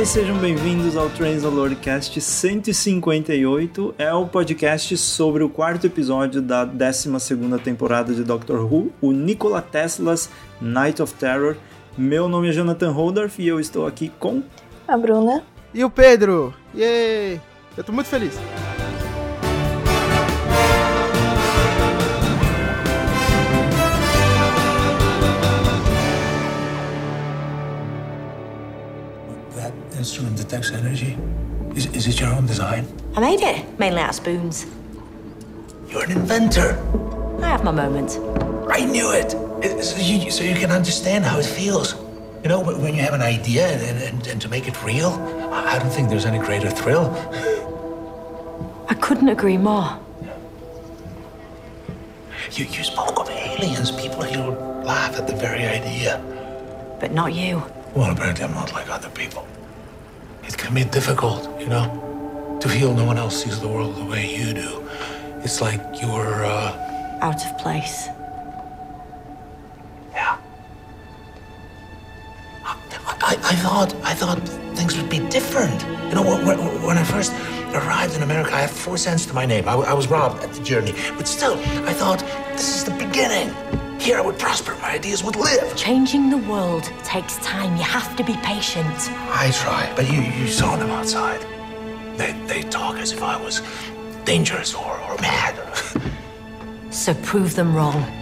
e sejam bem-vindos ao Transalorcast 158. É o podcast sobre o quarto episódio da 12 temporada de Doctor Who, o Nikola Tesla's Night of Terror. Meu nome é Jonathan Holdorf e eu estou aqui com... A Bruna. E o Pedro. Yay! Eu tô muito feliz. Instrument detects energy. Is, is it your own design? I made it, mainly out of spoons. You're an inventor. I have my moments. I knew it. so, you, so you can understand how it feels. You know, when you have an idea and, and, and to make it real, I don't think there's any greater thrill. I couldn't agree more. You, you spoke of aliens. People here would laugh at the very idea. But not you. Well, apparently I'm not like other people. It can be difficult, you know, to feel no one else sees the world the way you do. It's like you're, uh... Out of place. Yeah. I, I, I thought, I thought things would be different. You know, when, when I first arrived in America, I had four cents to my name. I, I was robbed at the journey. But still, I thought, this is the beginning. Here I would prosper, my ideas would live. Changing the world takes time. You have to be patient. I try, but you, you saw them outside. They, they talk as if I was dangerous or, or mad. so prove them wrong.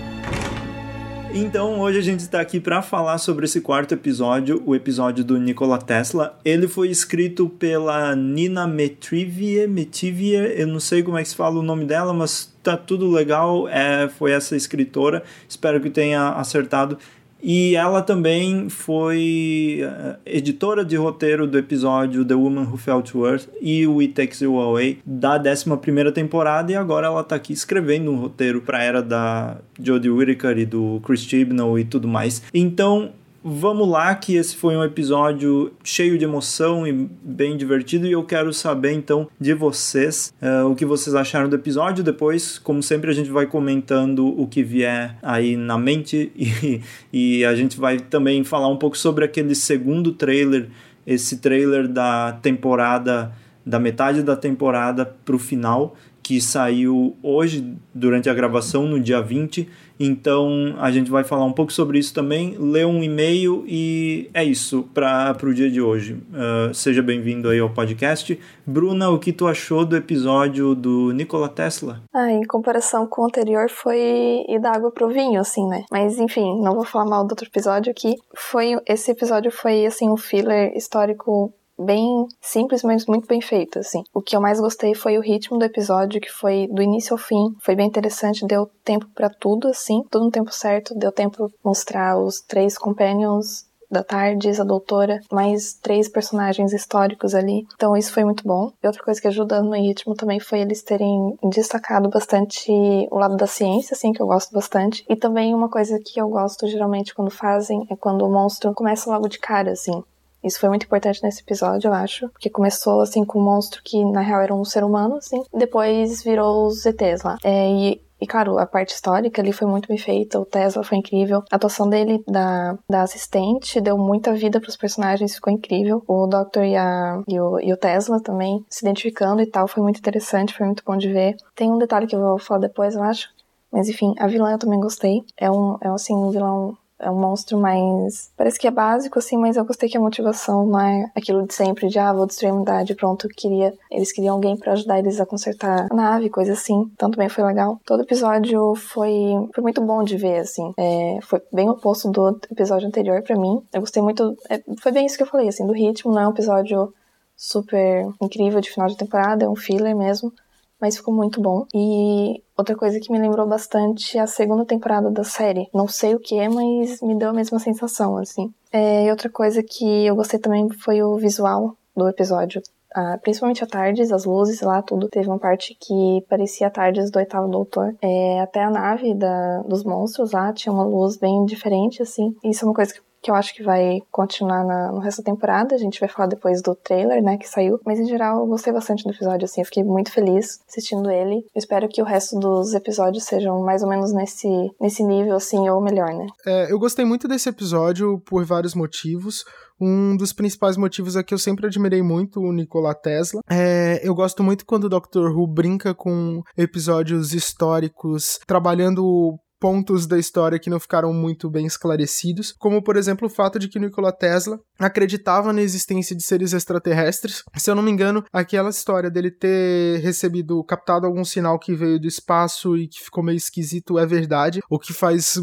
Então, hoje a gente está aqui para falar sobre esse quarto episódio, o episódio do Nikola Tesla. Ele foi escrito pela Nina Metrivier, Metivier, eu não sei como é que se fala o nome dela, mas tá tudo legal. É, foi essa escritora, espero que tenha acertado. E ela também foi eh, editora de roteiro do episódio The Woman Who Fell to Earth e o It Takes You Away da 11 temporada e agora ela está aqui escrevendo um roteiro para era da Jodie Whittaker e do Chris Chibnall e tudo mais. Então, Vamos lá, que esse foi um episódio cheio de emoção e bem divertido, e eu quero saber então de vocês uh, o que vocês acharam do episódio. Depois, como sempre, a gente vai comentando o que vier aí na mente, e, e a gente vai também falar um pouco sobre aquele segundo trailer, esse trailer da temporada, da metade da temporada para o final, que saiu hoje durante a gravação, no dia 20 então a gente vai falar um pouco sobre isso também, ler um e-mail e é isso para o dia de hoje. Uh, seja bem-vindo aí ao podcast. Bruna, o que tu achou do episódio do Nikola Tesla? Ah, em comparação com o anterior foi ir da água pro vinho, assim, né? Mas enfim, não vou falar mal do outro episódio aqui. Foi, esse episódio foi assim um filler histórico bem simples, mas muito bem feito, assim. O que eu mais gostei foi o ritmo do episódio, que foi do início ao fim, foi bem interessante, deu tempo para tudo, assim, tudo no tempo certo, deu tempo mostrar os três companions da Tardes, a doutora, mais três personagens históricos ali. Então isso foi muito bom. E outra coisa que ajudou no ritmo também foi eles terem destacado bastante o lado da ciência, assim, que eu gosto bastante. E também uma coisa que eu gosto geralmente quando fazem é quando o monstro começa logo de cara, assim. Isso foi muito importante nesse episódio, eu acho. Porque começou, assim, com um monstro que, na real, era um ser humano, assim. Depois virou os ETs lá. É, e e claro, a parte histórica ali foi muito bem feita, o Tesla foi incrível. A atuação dele, da, da assistente, deu muita vida para os personagens, ficou incrível. O Doctor e, a, e, o, e o Tesla também se identificando e tal, foi muito interessante, foi muito bom de ver. Tem um detalhe que eu vou falar depois, eu acho. Mas enfim, a vilã eu também gostei. É um, é assim, um vilão é um monstro mais. Parece que é básico, assim, mas eu gostei que a motivação não é aquilo de sempre, de ah, vou destruir a humanidade, pronto, queria. Eles queriam alguém para ajudar eles a consertar a nave, coisa assim. Então também foi legal. Todo episódio foi, foi muito bom de ver, assim. É, foi bem oposto do episódio anterior para mim. Eu gostei muito. É, foi bem isso que eu falei, assim, do ritmo, não é um episódio super incrível de final de temporada, é um filler mesmo mas ficou muito bom. E outra coisa que me lembrou bastante é a segunda temporada da série. Não sei o que é, mas me deu a mesma sensação, assim. É, e outra coisa que eu gostei também foi o visual do episódio. Ah, principalmente a Tardes, as luzes lá, tudo. Teve uma parte que parecia a Tardes do oitavo doutor. É, até a nave da, dos monstros lá tinha uma luz bem diferente, assim. Isso é uma coisa que que eu acho que vai continuar na, no resto da temporada. A gente vai falar depois do trailer, né, que saiu. Mas em geral, eu gostei bastante do episódio, assim, eu fiquei muito feliz assistindo ele. Eu espero que o resto dos episódios sejam mais ou menos nesse, nesse nível, assim, ou melhor, né? É, eu gostei muito desse episódio por vários motivos. Um dos principais motivos é que eu sempre admirei muito o Nikola Tesla. É, eu gosto muito quando o Doctor Who brinca com episódios históricos, trabalhando pontos da história que não ficaram muito bem esclarecidos, como por exemplo o fato de que Nikola Tesla acreditava na existência de seres extraterrestres. Se eu não me engano, aquela história dele ter recebido, captado algum sinal que veio do espaço e que ficou meio esquisito é verdade, o que faz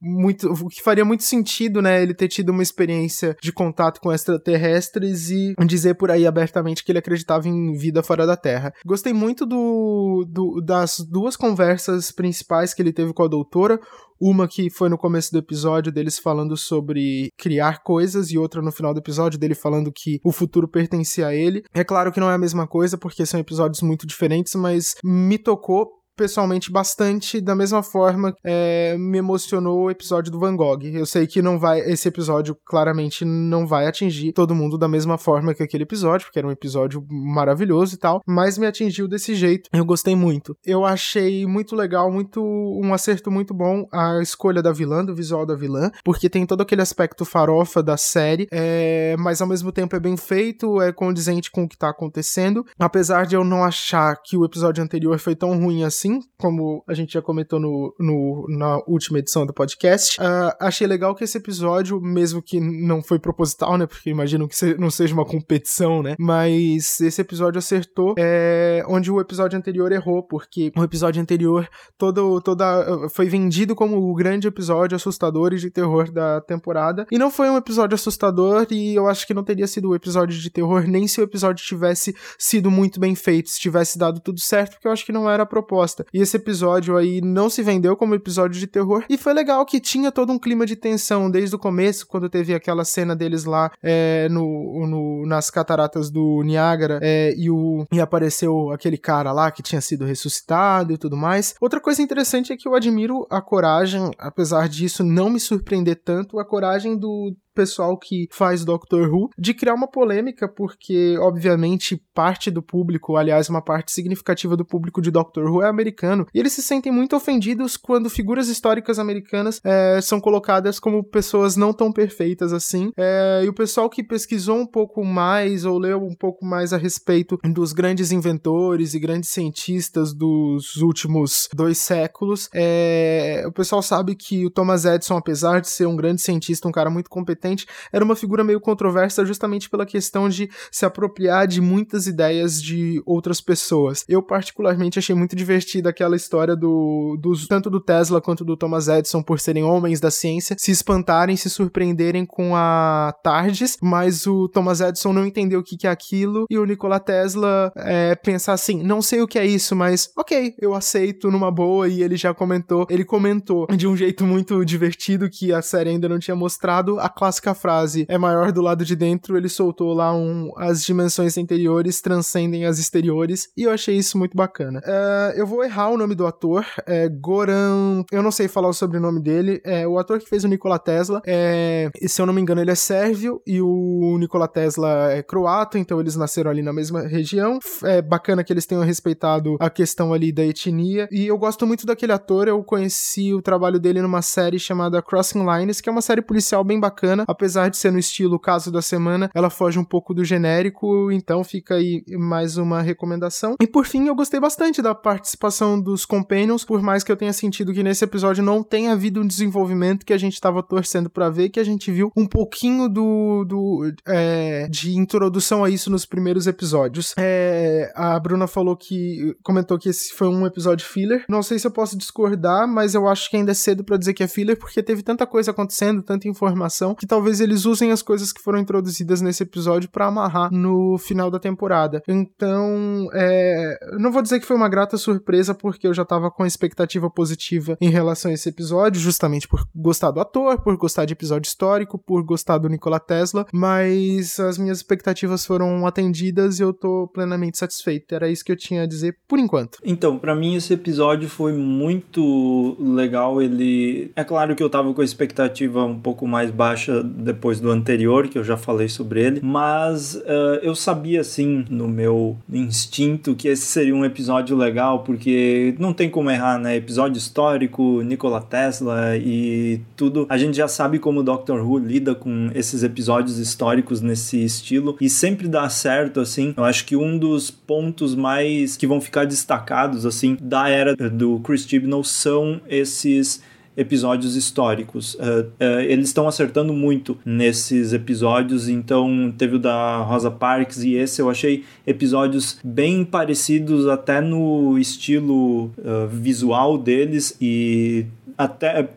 muito, o que faria muito sentido, né, ele ter tido uma experiência de contato com extraterrestres e dizer por aí abertamente que ele acreditava em vida fora da Terra. Gostei muito do, do das duas conversas principais que ele teve com a doutora, uma que foi no começo do episódio deles falando sobre criar coisas e outra no final do episódio dele falando que o futuro pertencia a ele. É claro que não é a mesma coisa porque são episódios muito diferentes, mas me tocou pessoalmente bastante da mesma forma é, me emocionou o episódio do Van Gogh. Eu sei que não vai, esse episódio claramente não vai atingir todo mundo da mesma forma que aquele episódio, porque era um episódio maravilhoso e tal, mas me atingiu desse jeito. Eu gostei muito. Eu achei muito legal, muito um acerto muito bom a escolha da vilã, do visual da vilã, porque tem todo aquele aspecto farofa da série, é, mas ao mesmo tempo é bem feito, é condizente com o que tá acontecendo. Apesar de eu não achar que o episódio anterior foi tão ruim assim, assim, como a gente já comentou no, no na última edição do podcast. Uh, achei legal que esse episódio, mesmo que não foi proposital, né? Porque imagino que não seja uma competição, né? Mas esse episódio acertou é, onde o episódio anterior errou, porque o episódio anterior todo, toda, foi vendido como o grande episódio assustador e de terror da temporada. E não foi um episódio assustador, e eu acho que não teria sido o um episódio de terror nem se o episódio tivesse sido muito bem feito, se tivesse dado tudo certo, porque eu acho que não era a proposta bosta. E esse episódio aí não se vendeu como episódio de terror. E foi legal que tinha todo um clima de tensão desde o começo, quando teve aquela cena deles lá é, no, no, nas cataratas do Niágara é, e, o, e apareceu aquele cara lá que tinha sido ressuscitado e tudo mais. Outra coisa interessante é que eu admiro a coragem, apesar disso não me surpreender tanto, a coragem do pessoal que faz Doctor Who de criar uma polêmica, porque, obviamente, parte do público, aliás, uma parte significativa do público de Doctor Who é americano, e eles se sentem muito ofendidos quando figuras históricas americanas é, são colocadas como pessoas não tão perfeitas assim. É, e o pessoal que pesquisou um pouco mais ou leu um pouco mais a respeito dos grandes inventores e grandes cientistas dos últimos dois séculos, é, o pessoal sabe que o Thomas Edison, apesar de ser um grande cientista, um cara muito competente, era uma figura meio controversa justamente pela questão de se apropriar de muitas ideias de outras pessoas. Eu particularmente achei muito divertida aquela história do, tanto do Tesla quanto do Thomas Edison por serem homens da ciência se espantarem, se surpreenderem com a TARDIS, mas o Thomas Edison não entendeu o que, que é aquilo e o Nikola Tesla é, pensar assim, não sei o que é isso, mas ok, eu aceito numa boa e ele já comentou, ele comentou de um jeito muito divertido que a série ainda não tinha mostrado a classe clássica frase é maior do lado de dentro, ele soltou lá um as dimensões interiores transcendem as exteriores, e eu achei isso muito bacana. Uh, eu vou errar o nome do ator, é Goran, eu não sei falar o sobrenome dele, é o ator que fez o Nikola Tesla, é, se eu não me engano ele é sérvio, e o Nikola Tesla é croata, então eles nasceram ali na mesma região, é bacana que eles tenham respeitado a questão ali da etnia, e eu gosto muito daquele ator, eu conheci o trabalho dele numa série chamada Crossing Lines, que é uma série policial bem bacana, semana, apesar de ser no estilo caso da semana, ela foge um pouco do genérico, então fica aí mais uma recomendação. E por fim, eu gostei bastante da participação dos Companions, por mais que eu tenha sentido que nesse episódio não tenha havido um desenvolvimento que a gente estava torcendo para ver, que a gente viu um pouquinho do, do é, de introdução a isso nos primeiros episódios. É, a Bruna falou que comentou que esse foi um episódio filler. Não sei se eu posso discordar, mas eu acho que ainda é cedo para dizer que é filler porque teve tanta coisa acontecendo, tanta informação que talvez eles usem as coisas que foram introduzidas nesse episódio para amarrar no final da temporada. Então, é, não vou dizer que foi uma grata surpresa, porque eu já tava com expectativa positiva em relação a esse episódio, justamente por gostar do ator, por gostar de episódio histórico, por gostar do Nikola Tesla, mas as minhas expectativas foram atendidas e eu tô plenamente satisfeito. Era isso que eu tinha a dizer por enquanto. Então, para mim esse episódio foi muito legal. Ele. É claro que eu tava com a expectativa um pouco mais baixa depois do anterior, que eu já falei sobre ele, mas uh, eu sabia, assim, no meu instinto, que esse seria um episódio legal, porque não tem como errar, né? Episódio histórico, Nikola Tesla e tudo. A gente já sabe como o Doctor Who lida com esses episódios históricos nesse estilo e sempre dá certo, assim. Eu acho que um dos pontos mais que vão ficar destacados, assim, da era do Chris Chibnall são esses episódios históricos. Uh, uh, eles estão acertando muito nesses episódios, então teve o da Rosa Parks e esse eu achei episódios bem parecidos até no estilo uh, visual deles e até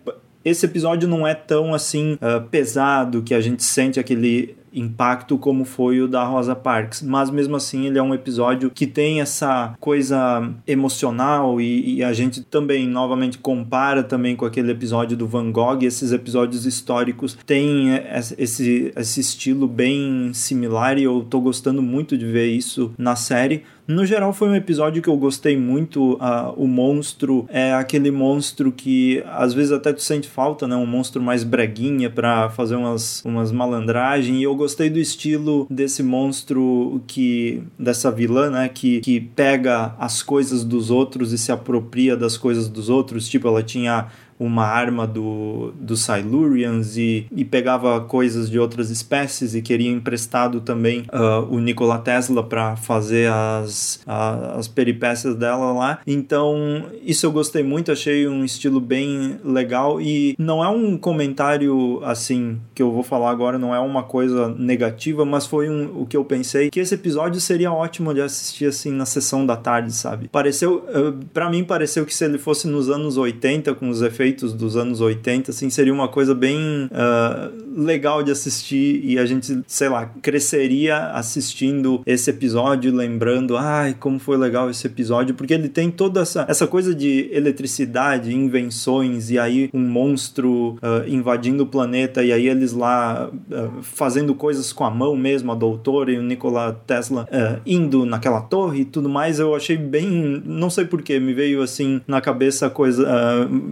esse episódio não é tão assim pesado que a gente sente aquele impacto como foi o da Rosa Parks, mas mesmo assim ele é um episódio que tem essa coisa emocional e, e, a gente também novamente compara também com aquele episódio do Van Gogh, esses episódios históricos têm esse, esse estilo bem similar e eu tô gostando muito de ver isso na série, no geral, foi um episódio que eu gostei muito. Uh, o monstro é aquele monstro que às vezes até tu sente falta, né? Um monstro mais breguinha para fazer umas, umas malandragens. E eu gostei do estilo desse monstro que. dessa vilã, né? Que, que pega as coisas dos outros e se apropria das coisas dos outros. Tipo, ela tinha uma arma do, dos Silurians e, e pegava coisas de outras espécies e queria emprestado também uh, o Nikola Tesla para fazer as, a, as peripécias dela lá. Então, isso eu gostei muito, achei um estilo bem legal e não é um comentário assim que eu vou falar agora, não é uma coisa negativa, mas foi um, o que eu pensei que esse episódio seria ótimo de assistir assim na sessão da tarde, sabe? Pareceu, uh, para mim pareceu que se ele fosse nos anos 80 com os efeitos dos anos 80, assim, seria uma coisa bem uh, legal de assistir e a gente, sei lá, cresceria assistindo esse episódio, lembrando, ai, como foi legal esse episódio, porque ele tem toda essa, essa coisa de eletricidade, invenções, e aí um monstro uh, invadindo o planeta, e aí eles lá uh, fazendo coisas com a mão mesmo, a doutora e o Nikola Tesla indo naquela torre e tudo mais, eu achei bem, não sei porquê, me veio assim na cabeça a coisa,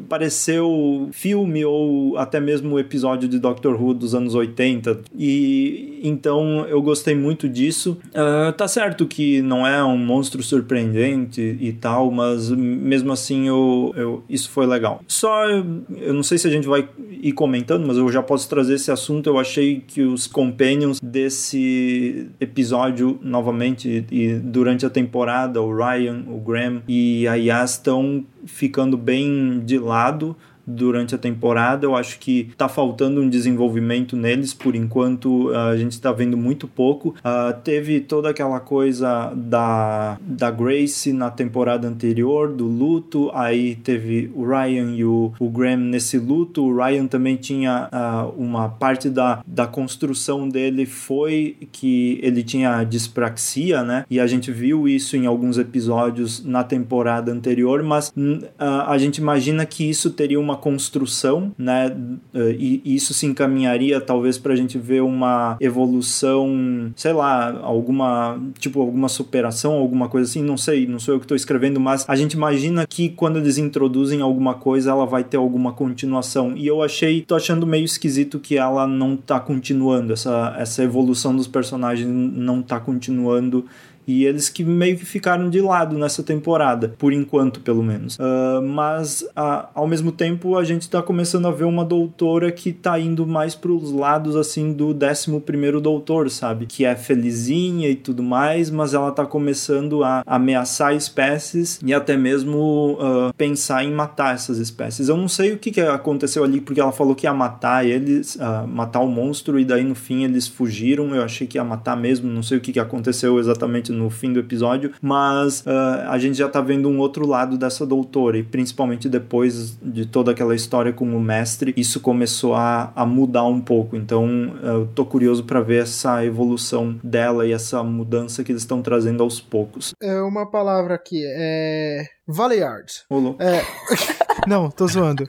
parecia seu filme ou até mesmo o episódio de Doctor Who dos anos 80. E então eu gostei muito disso. Uh, tá certo que não é um monstro surpreendente e tal, mas mesmo assim eu, eu, isso foi legal. Só eu não sei se a gente vai ir comentando, mas eu já posso trazer esse assunto. Eu achei que os companions desse episódio novamente e durante a temporada, o Ryan, o Graham e a Yas estão ficando bem de lado durante a temporada. Eu acho que está faltando um desenvolvimento neles, por enquanto a gente está vendo muito pouco. Uh, teve toda aquela coisa da, da Grace na temporada anterior, do luto, aí teve o Ryan e o, o Graham nesse luto. O Ryan também tinha uh, uma parte da, da construção dele foi que ele tinha dispraxia, né? E a gente viu isso em alguns episódios na temporada anterior, mas uh, a gente imagina que isso teria uma construção, né? Eh, e isso se encaminharia talvez para a gente ver uma evolução, sei lá, alguma tipo alguma superação, alguma coisa assim. Não sei, não sou eu que estou escrevendo, mas a gente imagina que quando eles introduzem alguma coisa, ela vai ter alguma continuação. E eu achei, tô achando meio esquisito que ela não tá continuando essa essa evolução dos personagens não tá continuando e eles que meio que ficaram de lado nessa temporada, por enquanto, pelo menos. Uh, mas, a, ao mesmo tempo, a gente tá começando a ver uma doutora que tá indo mais pros lados, assim, do 11 doutor, sabe? Que é felizinha e tudo mais, mas ela tá começando a ameaçar espécies e até mesmo uh, pensar em matar essas espécies. Eu não sei o que, que aconteceu ali, porque ela falou que ia matar eles, uh, matar o monstro, e daí no fim eles fugiram. Eu achei que ia matar mesmo, não sei o que, que aconteceu exatamente no fim do episódio, mas uh, a gente já tá vendo um outro lado dessa doutora, e principalmente depois de toda aquela história com o mestre, isso começou a, a mudar um pouco. Então eu tô curioso para ver essa evolução dela e essa mudança que eles estão trazendo aos poucos. É uma palavra aqui, é. Valeyard. Olô. É... Não, tô zoando.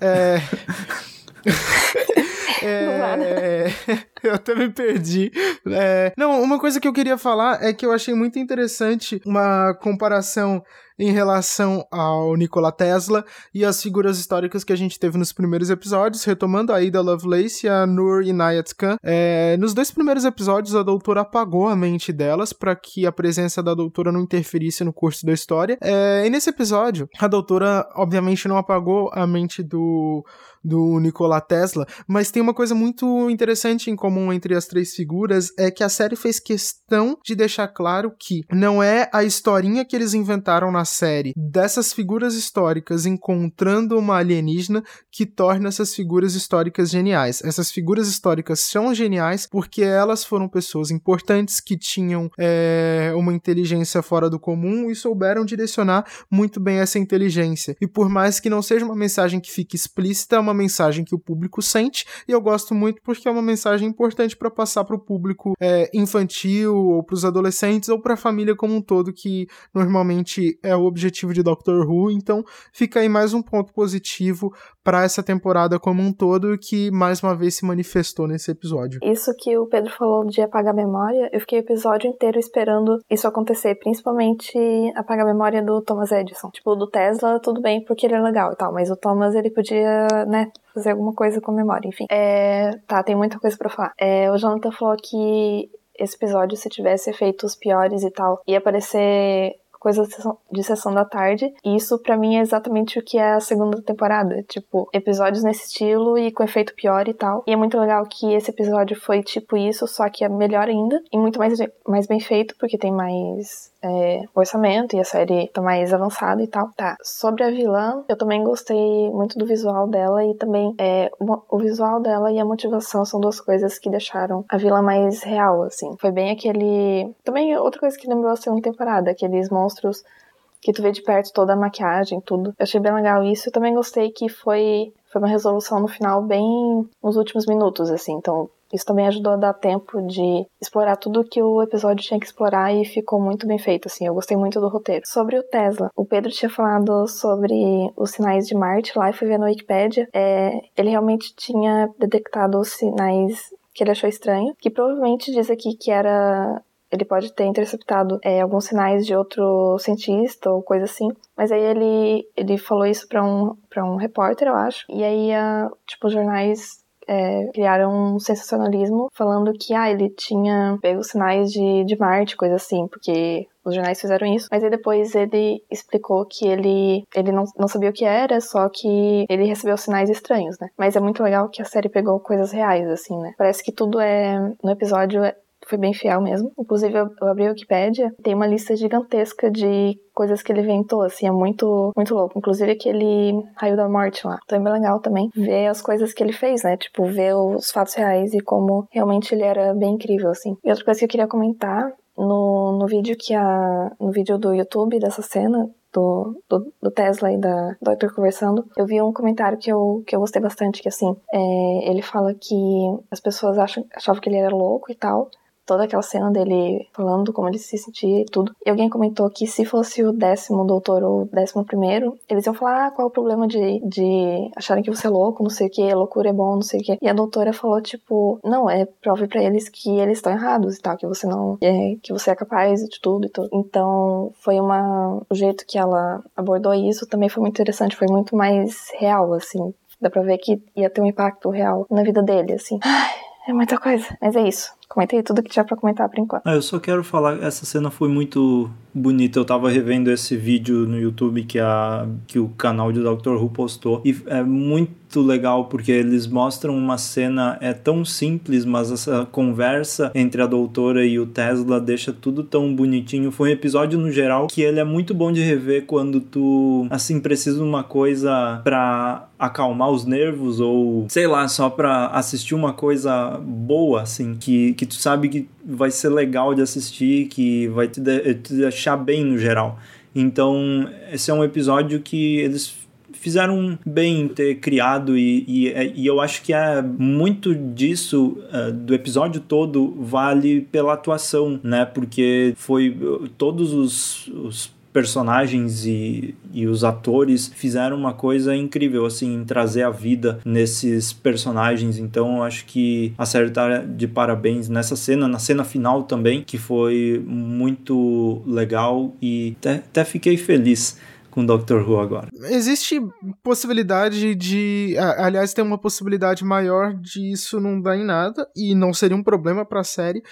É. é... eu até me perdi. É... Não, uma coisa que eu queria falar é que eu achei muito interessante uma comparação em relação ao Nikola Tesla e as figuras históricas que a gente teve nos primeiros episódios, retomando a Ada Lovelace e a Nur Inayat Khan. É, nos dois primeiros episódios, a doutora apagou a mente delas para que a presença da doutora não interferisse no curso da história. É, e nesse episódio, a doutora, obviamente, não apagou a mente do do Nikola Tesla, mas tem uma coisa muito interessante em comum entre as três figuras, é que a série fez questão de deixar claro que não é a historinha que eles inventaram na série dessas figuras históricas encontrando uma alienígena que torna essas figuras históricas geniais. Essas figuras históricas são geniais porque elas foram pessoas importantes que tinham é, uma inteligência fora do comum e souberam direcionar muito bem essa inteligência. E por mais que não seja uma mensagem que fique explícita, é uma mensagem que o público sente, e eu gosto muito porque é uma mensagem importante para passar para o público é, infantil, ou para os adolescentes, ou para a família como um todo, que normalmente é o objetivo de Doctor Who. Então, fica aí mais um ponto positivo para essa temporada como um todo, que mais uma vez se manifestou nesse episódio. Isso que o Pedro falou de apagar a memória, eu fiquei o episódio inteiro esperando isso acontecer, principalmente apagar a memória do Thomas Edison. Tipo, do Tesla, tudo bem, porque ele é legal e tal, mas o Thomas, ele podia, né, fazer alguma coisa com memória, enfim. É, tá, tem muita coisa para falar. É, o Jonathan falou que esse episódio, se tivesse efeitos piores e tal, ia aparecer coisa de sessão da tarde. E isso para mim é exatamente o que é a segunda temporada, tipo, episódios nesse estilo e com efeito pior e tal. E é muito legal que esse episódio foi tipo isso, só que é melhor ainda e muito mais mais bem feito porque tem mais é, orçamento e a série tá mais avançada e tal. Tá, sobre a vilã, eu também gostei muito do visual dela e também é, o visual dela e a motivação são duas coisas que deixaram a vilã mais real, assim. Foi bem aquele. Também outra coisa que lembrou a segunda temporada, aqueles monstros que tu vê de perto toda a maquiagem, tudo. Eu achei bem legal isso. Eu também gostei que foi, foi uma resolução no final bem nos últimos minutos, assim. Então, isso também ajudou a dar tempo de explorar tudo que o episódio tinha que explorar e ficou muito bem feito, assim. Eu gostei muito do roteiro. Sobre o Tesla, o Pedro tinha falado sobre os sinais de Marte lá e fui ver no Wikipedia. É, ele realmente tinha detectado os sinais que ele achou estranho, que provavelmente diz aqui que era ele pode ter interceptado é, alguns sinais de outro cientista ou coisa assim. Mas aí ele, ele falou isso para um, pra um repórter, eu acho. E aí, tipo, os jornais é, criaram um sensacionalismo falando que ah, ele tinha pego sinais de, de Marte, coisa assim, porque os jornais fizeram isso, mas aí depois ele explicou que ele, ele não, não sabia o que era, só que ele recebeu sinais estranhos, né? Mas é muito legal que a série pegou coisas reais, assim, né? Parece que tudo é. No episódio foi bem fiel mesmo. Inclusive, eu, abri a Wikipédia, tem uma lista gigantesca de coisas que ele inventou, assim, é muito, muito louco. Inclusive aquele raio da morte lá. Então é bem legal também ver as coisas que ele fez, né? Tipo, ver os fatos reais e como realmente ele era bem incrível, assim. E outra coisa que eu queria comentar, no, no vídeo que a. no vídeo do YouTube dessa cena, do, do, do, Tesla e da Dr. conversando, eu vi um comentário que eu, que eu gostei bastante, que assim, é, ele fala que as pessoas acham, achavam que ele era louco e tal, toda aquela cena dele falando como ele se sentia e tudo. E alguém comentou que se fosse o décimo doutor ou o décimo primeiro, eles iam falar, ah, qual é o problema de, de acharem que você é louco, não sei o que, loucura é bom, não sei o que. E a doutora falou, tipo, não, é prove para eles que eles estão errados e tal, que você não, é, que você é capaz de tudo e tudo. Então, foi uma, o jeito que ela abordou isso também foi muito interessante, foi muito mais real, assim. Dá pra ver que ia ter um impacto real na vida dele, assim. Ai, é muita coisa, mas é isso. Comentei tudo que tinha pra comentar por enquanto. Ah, eu só quero falar, essa cena foi muito bonita. Eu tava revendo esse vídeo no YouTube que, a, que o canal de Dr. Who postou. E é muito legal porque eles mostram uma cena, é tão simples, mas essa conversa entre a doutora e o Tesla deixa tudo tão bonitinho. Foi um episódio no geral que ele é muito bom de rever quando tu, assim, precisa de uma coisa pra acalmar os nervos ou, sei lá, só pra assistir uma coisa boa, assim, que, que tu sabe que vai ser legal de assistir, que vai te, de, te deixar bem no geral. Então, esse é um episódio que eles fizeram bem ter criado e, e, e, eu acho que é muito disso uh, do episódio todo vale pela atuação, né? Porque foi todos os, os personagens e, e os atores fizeram uma coisa incrível, assim, em trazer a vida nesses personagens. Então, eu acho que a série tá de parabéns nessa cena, na cena final também, que foi muito legal e até, até fiquei feliz com Doctor Who agora. Existe possibilidade de. Aliás, tem uma possibilidade maior de isso não dar em nada, e não seria um problema para a série,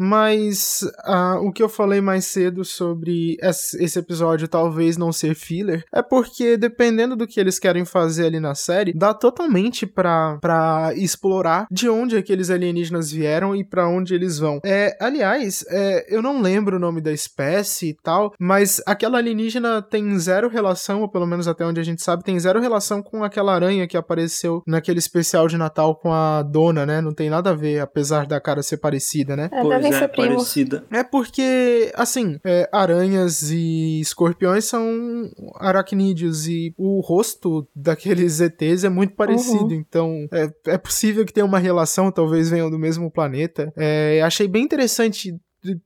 mas uh, o que eu falei mais cedo sobre esse episódio talvez não ser filler é porque, dependendo do que eles querem fazer ali na série, dá totalmente pra, pra explorar de onde aqueles alienígenas vieram e para onde eles vão. É, aliás, é, eu não lembro o nome da espécie e tal, mas aquela alienígena tem zero relação, ou pelo menos até onde a gente sabe, tem zero relação com aquela aranha que apareceu naquele especial de Natal com a dona, né? Não tem nada a ver, apesar da cara ser parecida, né? É, é, parecida. É porque, assim, é, aranhas e escorpiões são aracnídeos e o rosto daqueles ETs é muito parecido. Uhum. Então, é, é possível que tenha uma relação, talvez venham do mesmo planeta. É, achei bem interessante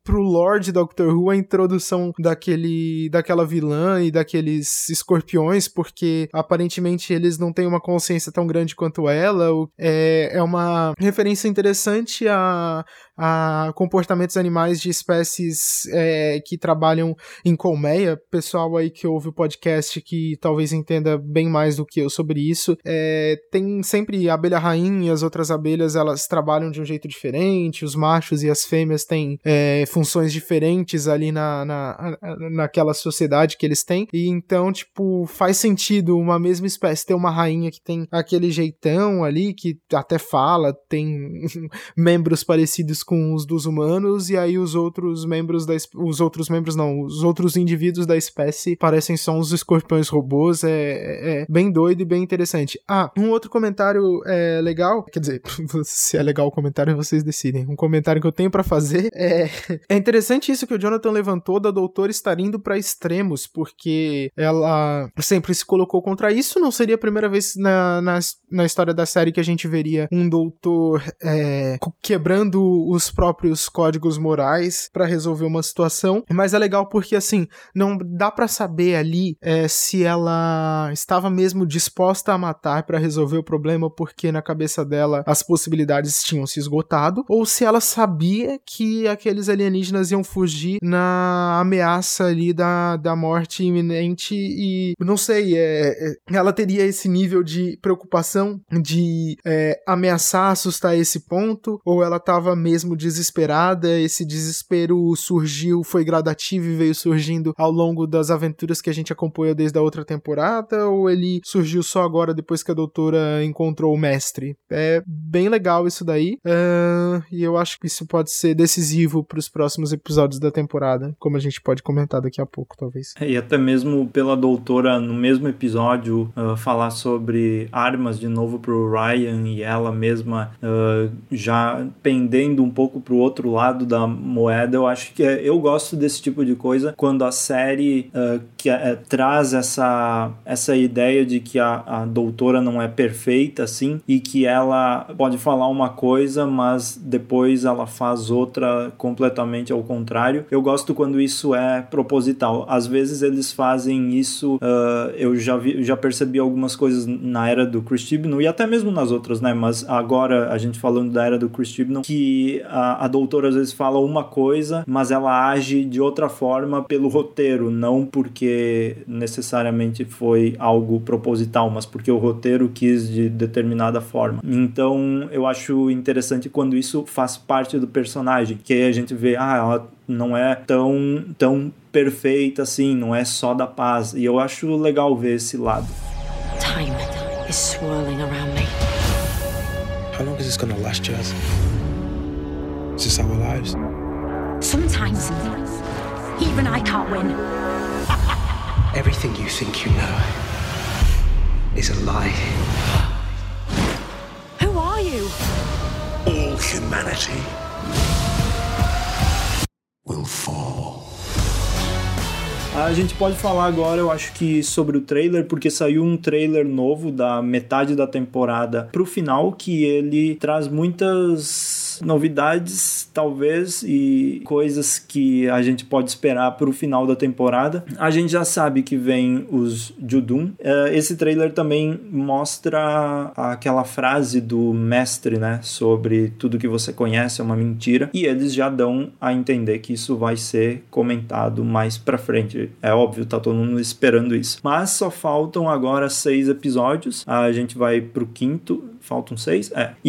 pro Lord Doctor Who a introdução daquele daquela vilã e daqueles escorpiões, porque aparentemente eles não têm uma consciência tão grande quanto ela. É, é uma referência interessante a, a comportamentos animais de espécies é, que trabalham em colmeia. Pessoal aí que ouve o podcast que talvez entenda bem mais do que eu sobre isso. É, tem sempre a abelha rainha e as outras abelhas, elas trabalham de um jeito diferente. Os machos e as fêmeas têm é, funções diferentes ali na, na, naquela sociedade que eles têm. E então, tipo, faz sentido uma mesma espécie ter uma rainha que tem aquele jeitão ali, que até fala, tem membros parecidos com os dos humanos e aí os outros membros da os outros membros não, os outros indivíduos da espécie parecem só uns escorpiões robôs, é, é, é bem doido e bem interessante. Ah, um outro comentário é legal, quer dizer, se é legal o comentário vocês decidem. Um comentário que eu tenho para fazer é é interessante isso que o Jonathan levantou da doutora estar indo para extremos, porque ela sempre se colocou contra isso, não seria a primeira vez na, na, na história da série que a gente veria um doutor é, quebrando os próprios códigos morais para resolver uma situação. Mas é legal porque, assim, não dá para saber ali é, se ela estava mesmo disposta a matar para resolver o problema, porque na cabeça dela as possibilidades tinham se esgotado, ou se ela sabia que aqueles alienígenas iam fugir na ameaça ali da, da morte iminente e não sei, é, é ela teria esse nível de preocupação de é, ameaçar, assustar esse ponto, ou ela estava mesmo desesperada, esse desespero surgiu, foi gradativo e veio surgindo ao longo das aventuras que a gente acompanhou desde a outra temporada, ou ele surgiu só agora depois que a doutora encontrou o mestre? É bem legal isso daí, uh, e eu acho que isso pode ser decisivo para os próximos episódios da temporada, como a gente pode comentar daqui a pouco, talvez. É, e até mesmo pela doutora, no mesmo episódio, uh, falar sobre armas de novo pro Ryan e ela mesma uh, já pendendo um pouco pro outro lado da moeda, eu acho que é, eu gosto desse tipo de coisa quando a série uh, que é, traz essa, essa ideia de que a, a doutora não é perfeita, assim, e que ela pode falar uma coisa, mas depois ela faz outra completamente totalmente ao contrário. Eu gosto quando isso é proposital. Às vezes eles fazem isso, uh, eu já, vi, já percebi algumas coisas na era do Chris Chibnall e até mesmo nas outras, né? Mas agora a gente falando da era do Chris Chibnall, que a, a doutora às vezes fala uma coisa, mas ela age de outra forma pelo roteiro, não porque necessariamente foi algo proposital, mas porque o roteiro quis de determinada forma. Então eu acho interessante quando isso faz parte do personagem, que a gente vê ah, ela não é tão, tão perfeita assim, não é só da paz. E eu acho legal ver esse lado. Time is swirling around me. How long is this gonna last, Jazz? Is this our lives? Sometimes, even I can't win. Everything you think you know is a lie. Who are you? All humanity will fall. A gente pode falar agora, eu acho que sobre o trailer, porque saiu um trailer novo da metade da temporada pro final que ele traz muitas novidades, talvez, e coisas que a gente pode esperar para o final da temporada. A gente já sabe que vem os Judum. Uh, esse trailer também mostra aquela frase do mestre, né, sobre tudo que você conhece é uma mentira, e eles já dão a entender que isso vai ser comentado mais para frente. É óbvio, tá todo mundo esperando isso. Mas só faltam agora seis episódios. A gente vai pro quinto. Faltam seis? É.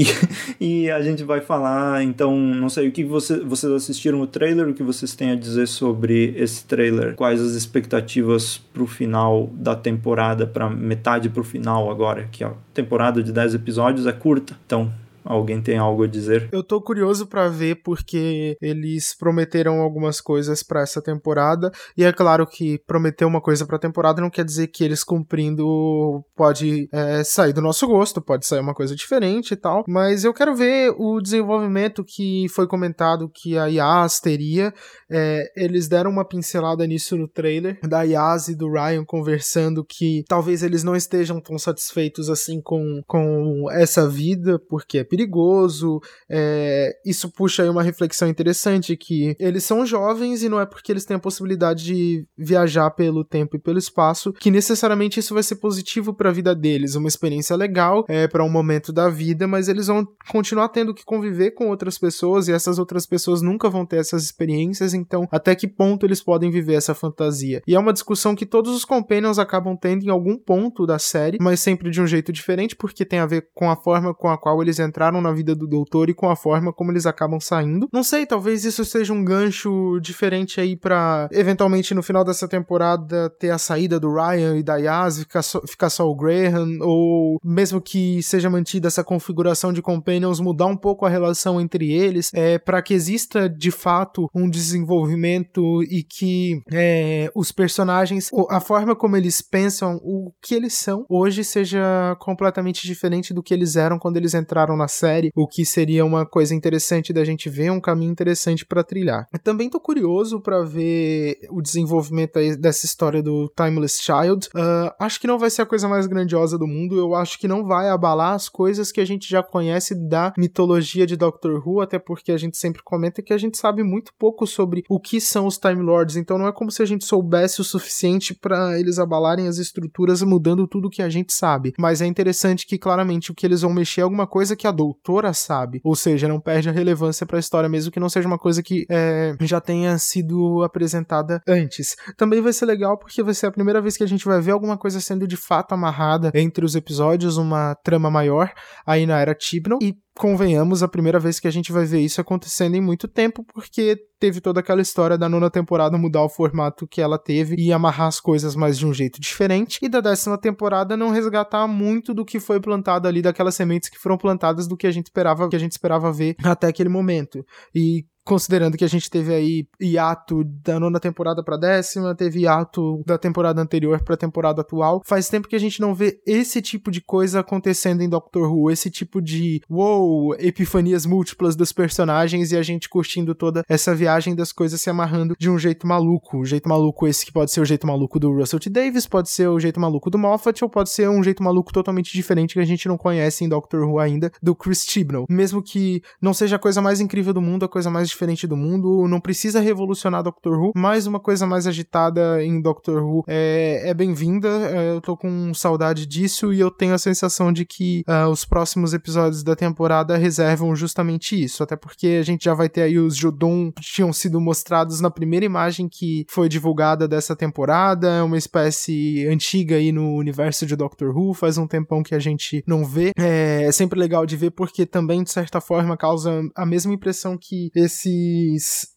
E, e a gente vai falar, então, não sei, o que você, vocês assistiram o trailer, o que vocês têm a dizer sobre esse trailer? Quais as expectativas pro final da temporada, pra metade pro final agora, que a temporada de 10 episódios é curta. Então, Alguém tem algo a dizer? Eu tô curioso para ver porque eles prometeram algumas coisas para essa temporada e é claro que prometer uma coisa para temporada não quer dizer que eles cumprindo pode é, sair do nosso gosto, pode sair uma coisa diferente e tal. Mas eu quero ver o desenvolvimento que foi comentado que a Yas teria. É, eles deram uma pincelada nisso no trailer da Yas e do Ryan conversando que talvez eles não estejam tão satisfeitos assim com, com essa vida porque é perigoso. É, isso puxa aí uma reflexão interessante que eles são jovens e não é porque eles têm a possibilidade de viajar pelo tempo e pelo espaço que necessariamente isso vai ser positivo para a vida deles, uma experiência legal é, para um momento da vida, mas eles vão continuar tendo que conviver com outras pessoas e essas outras pessoas nunca vão ter essas experiências, então até que ponto eles podem viver essa fantasia? E é uma discussão que todos os companions acabam tendo em algum ponto da série, mas sempre de um jeito diferente porque tem a ver com a forma com a qual eles entraram entraram na vida do doutor e com a forma como eles acabam saindo. Não sei, talvez isso seja um gancho diferente aí para eventualmente no final dessa temporada ter a saída do Ryan e da Yaz, ficar só, ficar só o Graham, ou mesmo que seja mantida essa configuração de Companions, mudar um pouco a relação entre eles, é, para que exista de fato um desenvolvimento e que é, os personagens, a forma como eles pensam, o que eles são, hoje seja completamente diferente do que eles eram quando eles entraram na série, o que seria uma coisa interessante da gente ver, um caminho interessante para trilhar. Eu também tô curioso para ver o desenvolvimento dessa história do Timeless Child. Uh, acho que não vai ser a coisa mais grandiosa do mundo, eu acho que não vai abalar as coisas que a gente já conhece da mitologia de Doctor Who, até porque a gente sempre comenta que a gente sabe muito pouco sobre o que são os Time Lords, então não é como se a gente soubesse o suficiente para eles abalarem as estruturas mudando tudo que a gente sabe. Mas é interessante que claramente o que eles vão mexer é alguma coisa que a doutora sabe. Ou seja, não perde a relevância para a história, mesmo que não seja uma coisa que é, já tenha sido apresentada antes. Também vai ser legal porque vai ser a primeira vez que a gente vai ver alguma coisa sendo de fato amarrada entre os episódios, uma trama maior aí na era Tibnon. E convenhamos, a primeira vez que a gente vai ver isso acontecendo em muito tempo, porque teve toda aquela história da nona temporada mudar o formato que ela teve e amarrar as coisas mais de um jeito diferente, e da décima temporada não resgatar muito do que foi plantado ali, daquelas sementes que foram plantadas do que a gente esperava, que a gente esperava ver até aquele momento. E considerando que a gente teve aí hiato da nona temporada para décima, teve hiato da temporada anterior para a temporada atual. Faz tempo que a gente não vê esse tipo de coisa acontecendo em Doctor Who, esse tipo de wow, epifanias múltiplas dos personagens e a gente curtindo toda essa viagem das coisas se amarrando de um jeito maluco. O jeito maluco esse que pode ser o jeito maluco do Russell T. Davis, pode ser o jeito maluco do Moffat ou pode ser um jeito maluco totalmente diferente que a gente não conhece em Doctor Who ainda, do Chris Chibnall. Mesmo que não seja a coisa mais incrível do mundo, a coisa mais diferente do mundo, não precisa revolucionar Doctor Who, mas uma coisa mais agitada em Doctor Who é, é bem-vinda. É, eu tô com saudade disso e eu tenho a sensação de que uh, os próximos episódios da temporada reservam justamente isso, até porque a gente já vai ter aí os Jodon que tinham sido mostrados na primeira imagem que foi divulgada dessa temporada, é uma espécie antiga aí no universo de Doctor Who, faz um tempão que a gente não vê. É, é sempre legal de ver porque também, de certa forma, causa a mesma impressão que esse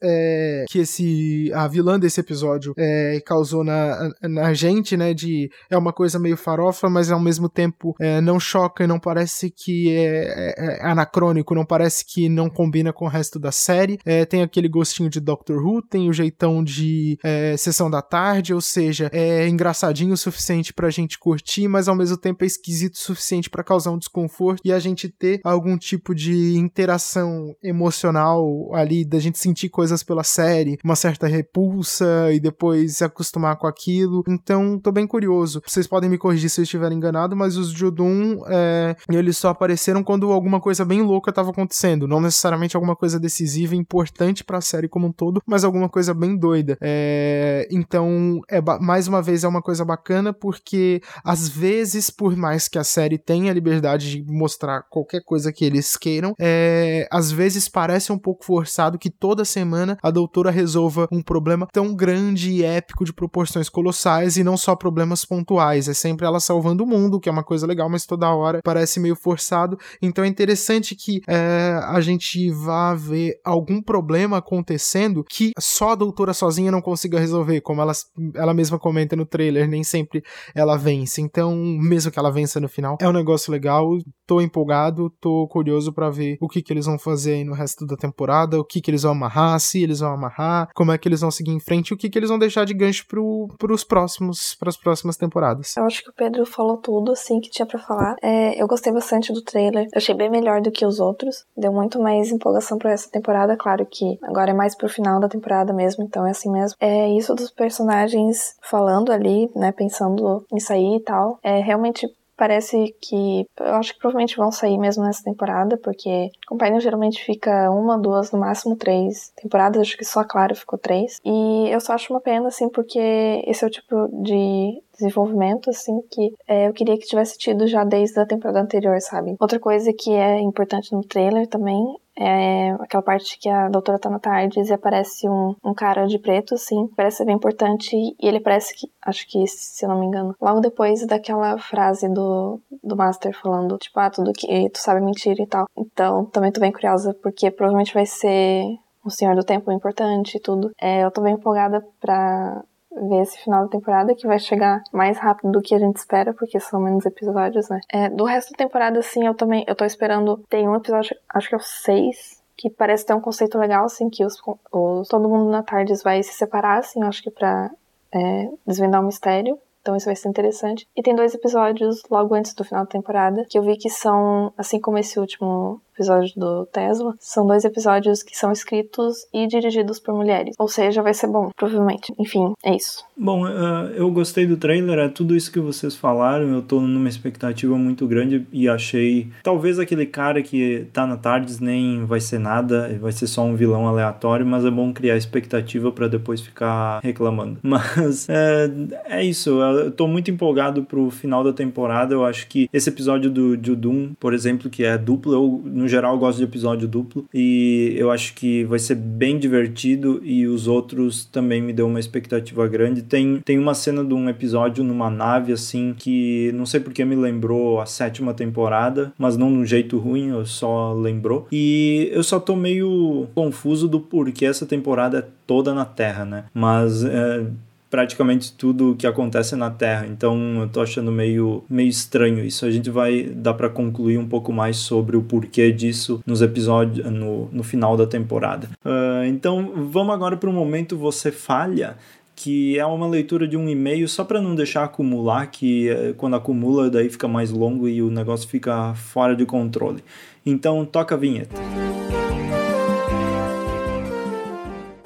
é, que esse a vilã desse episódio é, causou na, na gente, né? De é uma coisa meio farofa, mas ao mesmo tempo é, não choca e não parece que é, é, é anacrônico, não parece que não combina com o resto da série. É, tem aquele gostinho de Doctor Who, tem o jeitão de sessão da tarde, ou seja, é engraçadinho o suficiente pra gente curtir, mas ao mesmo tempo é esquisito o suficiente para causar um desconforto e a gente ter algum tipo de interação emocional ali da gente sentir coisas pela série, uma certa repulsa e depois se acostumar com aquilo. Então, tô bem curioso. Vocês podem me corrigir se eu estiver enganado, mas os Judum, é, eles só apareceram quando alguma coisa bem louca estava acontecendo. Não necessariamente alguma coisa decisiva e importante para a série como um todo, mas alguma coisa bem doida. É, então, é, mais uma vez, é uma coisa bacana porque às vezes, por mais que a série tenha a liberdade de mostrar qualquer coisa que eles queiram, é, às vezes parece um pouco forçado que toda semana a doutora resolva um problema tão grande e épico de proporções colossais e não só problemas pontuais. É sempre ela salvando o mundo, que é uma coisa legal, mas toda hora parece meio forçado. Então é interessante que é, a gente vá ver algum problema acontecendo que só a doutora sozinha não consiga resolver, como ela, ela mesma comenta no trailer, nem sempre ela vence. Então, mesmo que ela vença no final, é um negócio legal. Tô empolgado, tô curioso para ver o que, que eles vão fazer aí no resto da temporada, que, que eles vão amarrar, se eles vão amarrar, como é que eles vão seguir em frente, o que, que eles vão deixar de gancho pro, pros próximos, pras próximas temporadas. Eu acho que o Pedro falou tudo, assim, que tinha para falar. É, eu gostei bastante do trailer, eu achei bem melhor do que os outros, deu muito mais empolgação para essa temporada, claro que agora é mais pro final da temporada mesmo, então é assim mesmo. É isso dos personagens falando ali, né, pensando em sair e tal, é realmente Parece que. Eu acho que provavelmente vão sair mesmo nessa temporada, porque Companion geralmente fica uma, duas, no máximo três temporadas. Acho que só a Clara ficou três. E eu só acho uma pena, assim, porque esse é o tipo de desenvolvimento, assim, que é, eu queria que tivesse tido já desde a temporada anterior, sabe? Outra coisa que é importante no trailer também é aquela parte que a doutora tá na tarde e aparece um, um cara de preto, assim, parece ser bem importante, e ele parece que, acho que, se eu não me engano, logo depois daquela frase do, do Master falando, tipo, ah, tudo que tu sabe mentir e tal. Então, também tô bem curiosa, porque provavelmente vai ser o Senhor do Tempo importante e tudo. É, eu tô bem empolgada pra ver esse final da temporada, que vai chegar mais rápido do que a gente espera, porque são menos episódios, né? É, do resto da temporada, assim, eu também, eu tô esperando, tem um episódio, acho que é o 6, que parece ter um conceito legal, assim, que os, os todo mundo na Tardes vai se separar, assim, acho que pra é, desvendar um mistério. Então isso vai ser interessante. E tem dois episódios logo antes do final da temporada que eu vi que são, assim como esse último episódio do Tesla, são dois episódios que são escritos e dirigidos por mulheres. Ou seja, vai ser bom, provavelmente. Enfim, é isso. Bom, uh, eu gostei do trailer, é tudo isso que vocês falaram. Eu tô numa expectativa muito grande e achei. Talvez aquele cara que tá na Tardes nem vai ser nada, vai ser só um vilão aleatório, mas é bom criar expectativa para depois ficar reclamando. Mas é, é isso, eu tô muito empolgado pro final da temporada. Eu acho que esse episódio do Judum, por exemplo, que é duplo, eu no geral, gosto de episódio duplo e eu acho que vai ser bem divertido e os outros também me deu uma expectativa grande. Tem, tem uma cena de um episódio numa nave assim que não sei porque me lembrou a sétima temporada, mas não de um jeito ruim, eu só lembrou. E eu só tô meio confuso do porquê essa temporada é toda na Terra, né? Mas é, praticamente tudo que acontece na Terra. Então eu tô achando meio, meio estranho isso. A gente vai dar para concluir um pouco mais sobre o porquê disso nos episódios no, no final da temporada. Uh, então vamos agora para o momento você falha que é uma leitura de um e-mail só para não deixar acumular, que eh, quando acumula daí fica mais longo e o negócio fica fora de controle. Então toca a vinheta.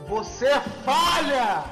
Você falha!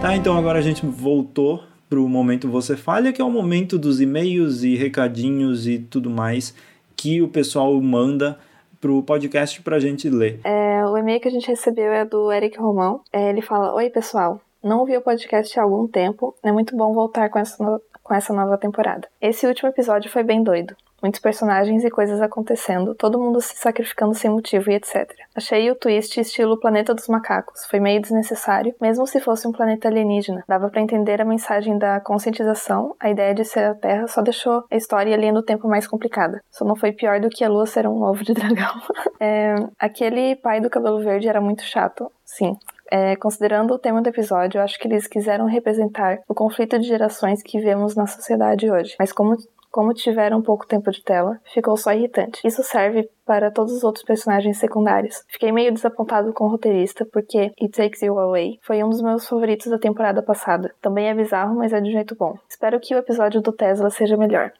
Tá, então agora a gente voltou para o momento Você Falha, que é o momento dos e-mails e recadinhos e tudo mais que o pessoal manda pro podcast para a gente ler. É, o e-mail que a gente recebeu é do Eric Romão. É, ele fala: Oi, pessoal. Não ouvi o podcast há algum tempo. É muito bom voltar com essa, com essa nova temporada. Esse último episódio foi bem doido. Muitos personagens e coisas acontecendo, todo mundo se sacrificando sem motivo e etc. Achei o twist estilo Planeta dos Macacos. Foi meio desnecessário, mesmo se fosse um planeta alienígena. Dava para entender a mensagem da conscientização, a ideia de ser a Terra só deixou a história ali no tempo mais complicada. Só não foi pior do que a Lua ser um ovo de dragão. é, aquele pai do cabelo verde era muito chato. Sim, é, considerando o tema do episódio, eu acho que eles quiseram representar o conflito de gerações que vemos na sociedade hoje. Mas como Como tiveram pouco tempo de tela, ficou só irritante. Isso serve para todos os outros personagens secundários. Fiquei meio desapontado com o roteirista porque It Takes You Away foi um dos meus favoritos da temporada passada. Também é bizarro, mas é de jeito bom. Espero que o episódio do Tesla seja melhor.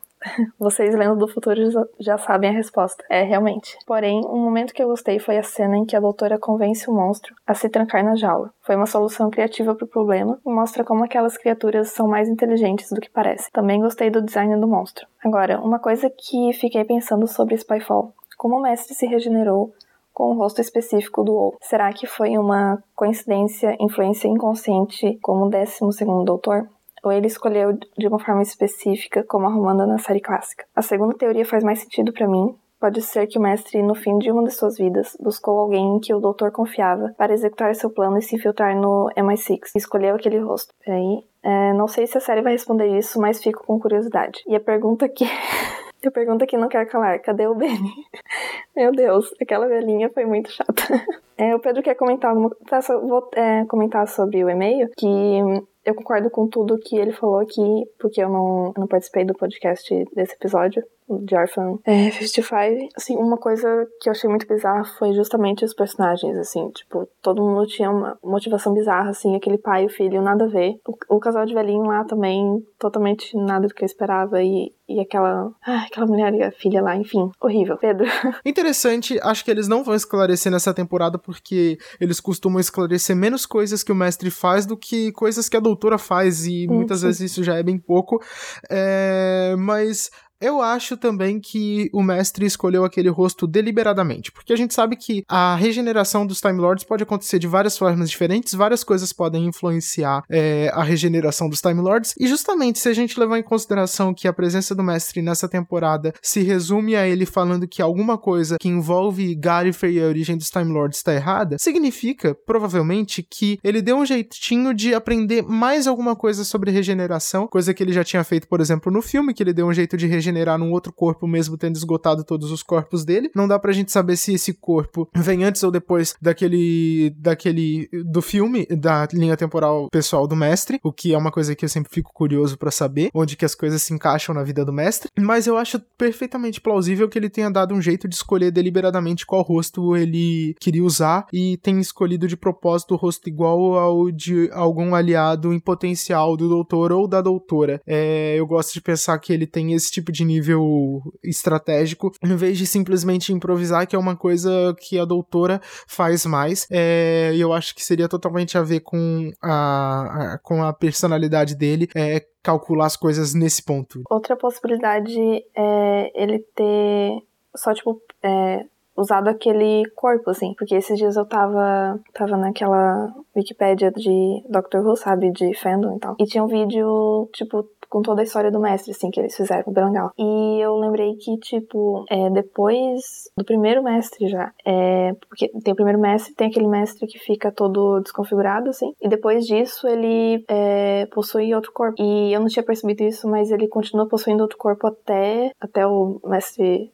Vocês lendo do futuro já sabem a resposta. É, realmente. Porém, um momento que eu gostei foi a cena em que a doutora convence o monstro a se trancar na jaula. Foi uma solução criativa para o problema e mostra como aquelas criaturas são mais inteligentes do que parece. Também gostei do design do monstro. Agora, uma coisa que fiquei pensando sobre Spyfall. Como o mestre se regenerou com o rosto específico do Ou. Será que foi uma coincidência, influência inconsciente como o 12 segundo doutor? Ou ele escolheu de uma forma específica, como arrumando na série clássica. A segunda teoria faz mais sentido para mim. Pode ser que o mestre, no fim de uma de suas vidas, buscou alguém em que o doutor confiava para executar seu plano e se infiltrar no MI6 e escolheu aquele rosto. Peraí, é, não sei se a série vai responder isso, mas fico com curiosidade. E a pergunta que. a pergunta que não quer calar: cadê o Benny? Meu Deus, aquela velhinha foi muito chata. É, o Pedro quer comentar alguma tá, Vou é, comentar sobre o e-mail, que eu concordo com tudo que ele falou aqui, porque eu não, não participei do podcast desse episódio de Orphan é, 55. Assim, uma coisa que eu achei muito bizarra foi justamente os personagens, assim, tipo, todo mundo tinha uma motivação bizarra, assim, aquele pai e o filho, nada a ver. O, o casal de velhinho lá também, totalmente nada do que eu esperava, e, e aquela, ah, aquela mulher e a filha lá, enfim, horrível. Pedro. Interessante, acho que eles não vão esclarecer nessa temporada porque eles costumam esclarecer menos coisas que o mestre faz do que coisas que a doutora faz, e muitas vezes isso já é bem pouco. É, mas eu acho também que o mestre escolheu aquele rosto deliberadamente, porque a gente sabe que a regeneração dos Time Lords pode acontecer de várias formas diferentes, várias coisas podem influenciar é, a regeneração dos Time Lords, e justamente se a gente levar em consideração que a presença do mestre nessa temporada se resume a ele falando que alguma coisa que envolve Gallifrey e a origem dos Time Lords está errada, significa, provavelmente, que ele deu um jeitinho de aprender mais alguma coisa sobre regeneração, coisa que ele já tinha feito, por exemplo, no filme, que ele deu um jeito de regenerar regenerar num outro corpo mesmo tendo esgotado todos os corpos dele. Não dá pra gente saber se esse corpo vem antes ou depois daquele daquele do filme, da linha temporal pessoal do mestre, o que é uma coisa que eu sempre fico curioso para saber, onde que as coisas se encaixam na vida do mestre, mas eu acho perfeitamente plausível que ele tenha dado um jeito de escolher deliberadamente qual rosto ele queria usar e tenha escolhido de propósito o rosto igual ao de algum aliado em potencial do doutor ou da doutora. É, eu gosto de pensar que ele tem esse tipo de de nível estratégico, em vez de simplesmente improvisar, que é uma coisa que a doutora faz mais. É, eu acho que seria totalmente a ver com a, a com a personalidade dele. É, calcular as coisas nesse ponto. Outra possibilidade é ele ter só, tipo, é, usado aquele corpo, assim. Porque esses dias eu tava, tava naquela Wikipédia de Doctor Who, sabe? De fandom e tal. E tinha um vídeo, tipo, com toda a história do mestre, assim, que eles fizeram, bem legal. E eu lembrei que, tipo, é, depois do primeiro mestre já, é, porque tem o primeiro mestre, tem aquele mestre que fica todo desconfigurado, assim, e depois disso ele é, possui outro corpo. E eu não tinha percebido isso, mas ele continua possuindo outro corpo até, até o mestre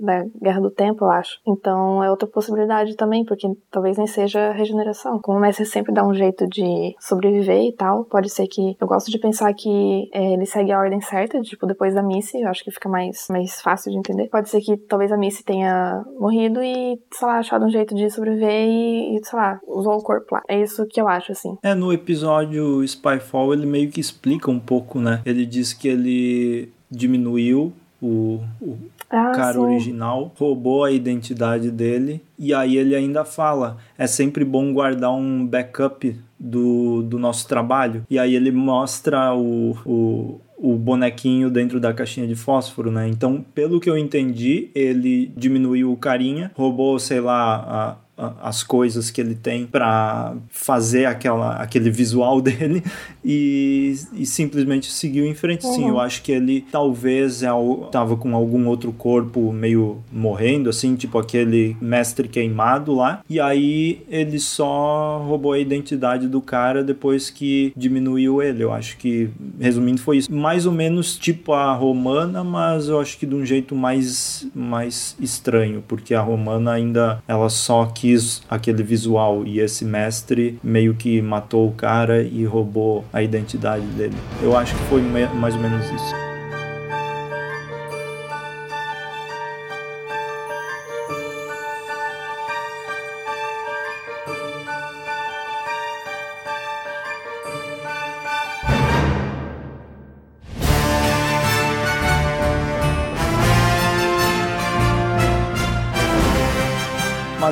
da Guerra do Tempo, eu acho. Então é outra possibilidade também, porque talvez nem seja regeneração. Como o Messi sempre dá um jeito de sobreviver e tal, pode ser que. Eu gosto de pensar que é, ele segue a ordem certa, tipo, depois da Missy, eu acho que fica mais, mais fácil de entender. Pode ser que talvez a Missy tenha morrido e, sei lá, achado um jeito de sobreviver e, e sei lá, usou o corpo lá. É isso que eu acho, assim. É, no episódio Spyfall ele meio que explica um pouco, né? Ele diz que ele diminuiu o, o ah, cara sim. original, roubou a identidade dele e aí ele ainda fala: é sempre bom guardar um backup do, do nosso trabalho. E aí ele mostra o, o, o bonequinho dentro da caixinha de fósforo, né? Então, pelo que eu entendi, ele diminuiu o carinha, roubou, sei lá, a, as coisas que ele tem para fazer aquela, aquele visual dele e, e simplesmente seguiu em frente. Uhum. Sim, eu acho que ele talvez estava é com algum outro corpo meio morrendo, assim, tipo aquele mestre queimado lá. E aí ele só roubou a identidade do cara depois que diminuiu ele. Eu acho que, resumindo, foi isso. Mais ou menos tipo a romana, mas eu acho que de um jeito mais, mais estranho, porque a romana ainda ela só que quis aquele visual e esse mestre meio que matou o cara e roubou a identidade dele. Eu acho que foi mais ou menos isso.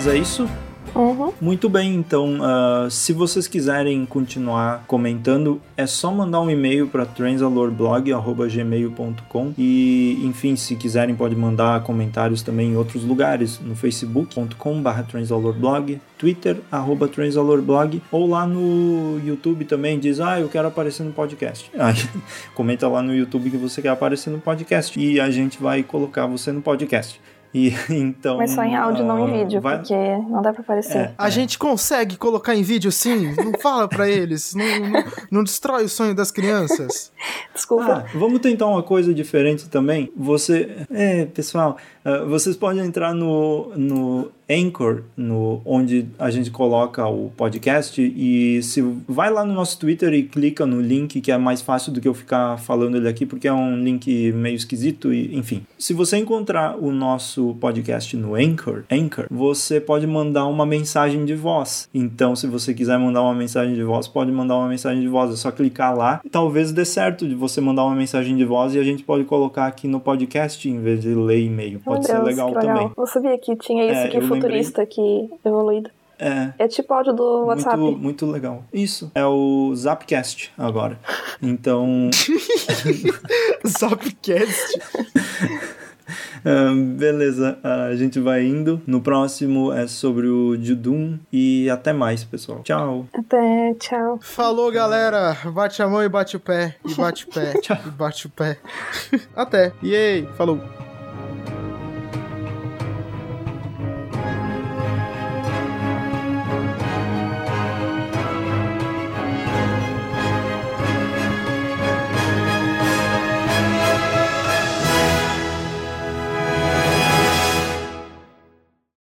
Mas é isso? Uhum. Muito bem, então, uh, se vocês quiserem continuar comentando, é só mandar um e-mail para transalorblog.gmail.com e, enfim, se quiserem pode mandar comentários também em outros lugares, no facebook.com.br transalorblog, twitter, arroba transalorblog, ou lá no YouTube também, diz, ah, eu quero aparecer no podcast. Aí, comenta lá no YouTube que você quer aparecer no podcast e a gente vai colocar você no podcast. E então. Mas só em áudio, não em ah, vídeo, vai- porque não dá pra aparecer. É. A gente consegue colocar em vídeo sim? Não fala pra eles. Não, não, não destrói o sonho das crianças. Desculpa. Ah, vamos tentar uma coisa diferente também. Você, é, pessoal, ah, vocês podem entrar no, no Anchor, no onde a gente coloca o podcast e se vai lá no nosso Twitter e clica no link que é mais fácil do que eu ficar falando ele aqui porque é um link meio esquisito e enfim. Se você encontrar o nosso podcast no Anchor, Anchor, você pode mandar uma mensagem de voz. Então, se você quiser mandar uma mensagem de voz, pode mandar uma mensagem de voz. É só clicar lá. Talvez dê certo de você mandar uma mensagem de voz e a gente pode colocar aqui no podcast em vez de ler e-mail. Meu Pode ser Deus, legal que legal. também. Não sabia que tinha isso É, aqui eu lembrei. Futurista, que evoluído. É. É tipo áudio do WhatsApp. Muito, muito legal. Isso. É o Zapcast agora. Então. Zapcast. ah, beleza. A gente vai indo. No próximo é sobre o Judum. E até mais, pessoal. Tchau. Até, tchau. Falou, galera. Bate a mão e bate o pé. E bate o pé. Tchau. E bate o pé. Até. E aí, falou.